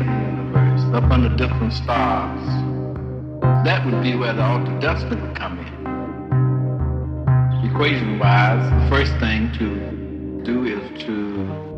in the universe, up under different stars. That would be where the altered destiny would come in. Equation wise, the first thing to do is to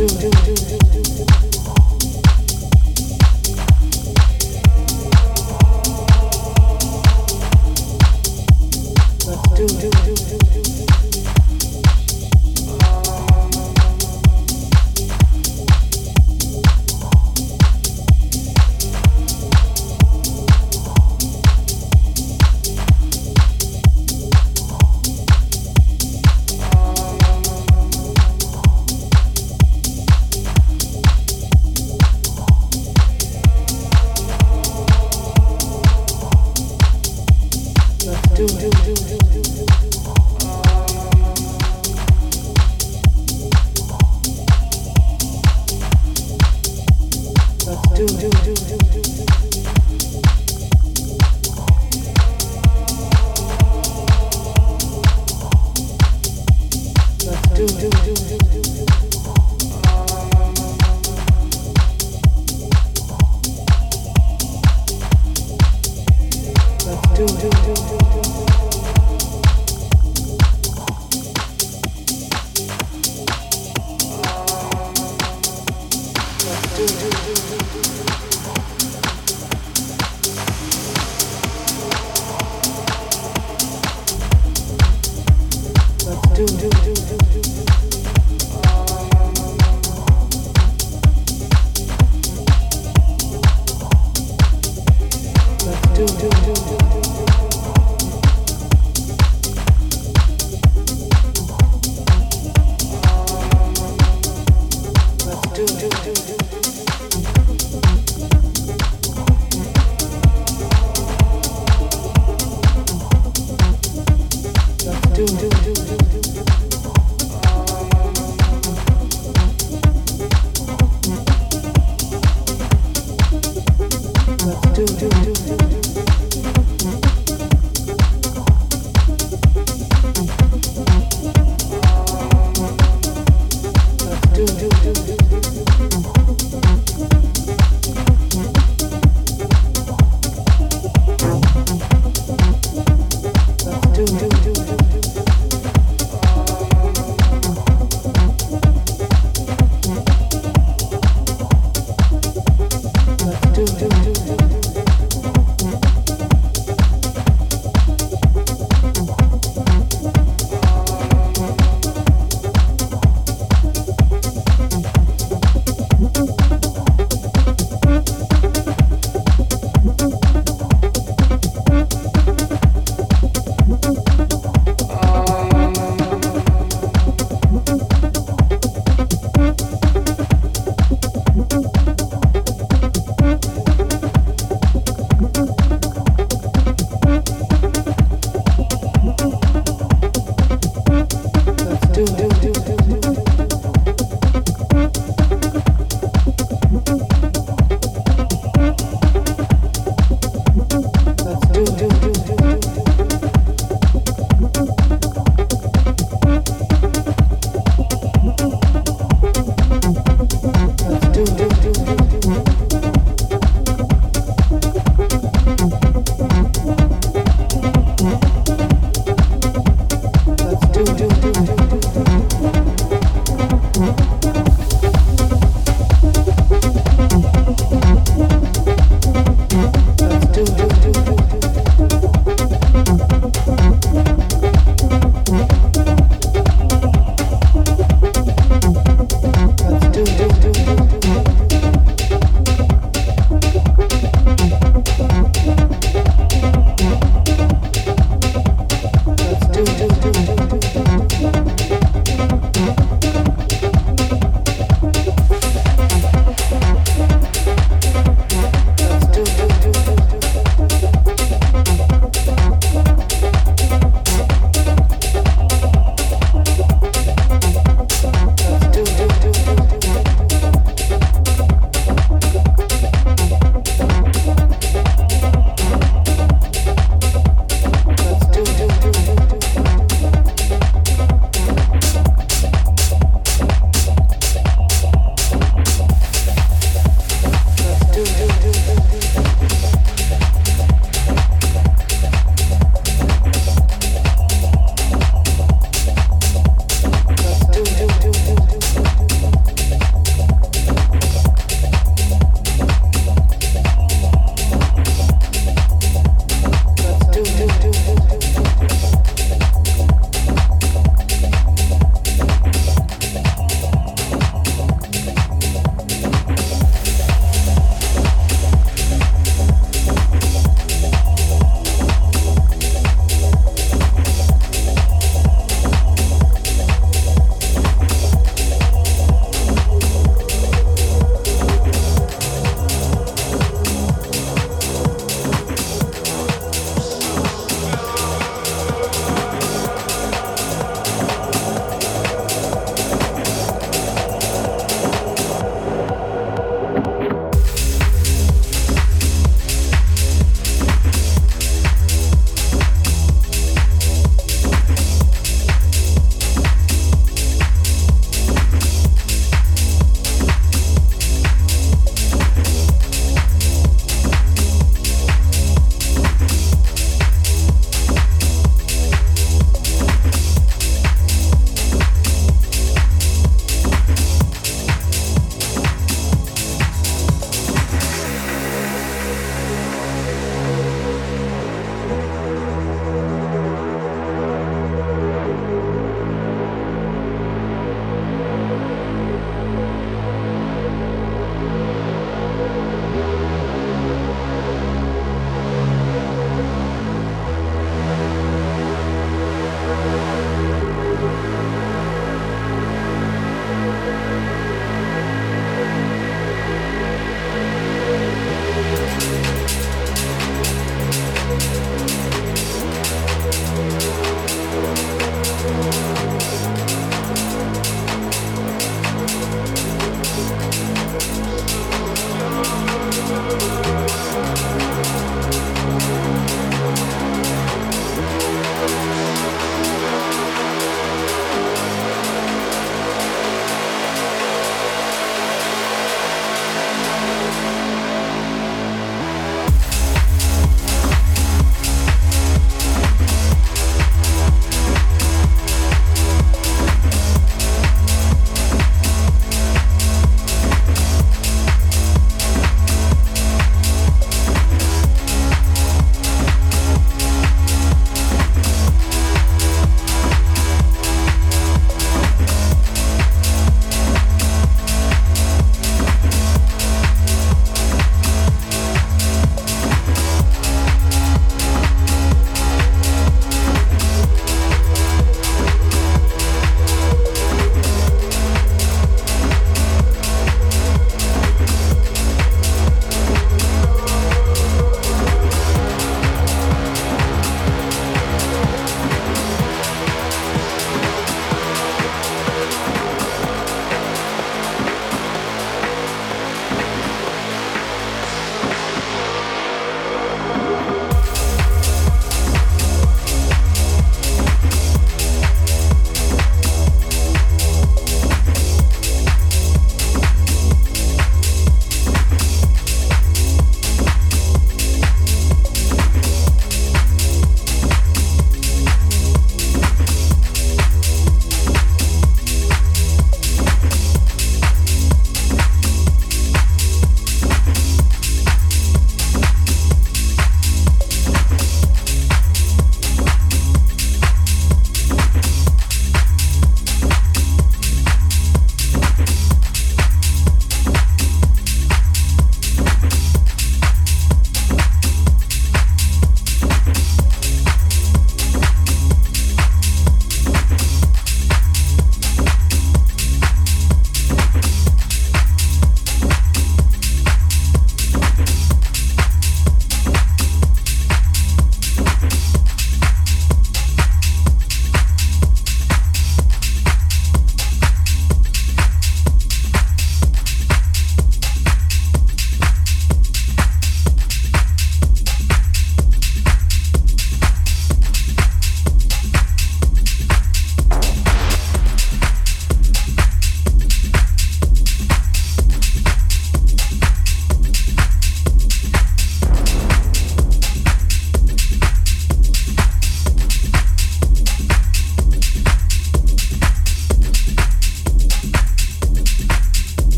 嗯。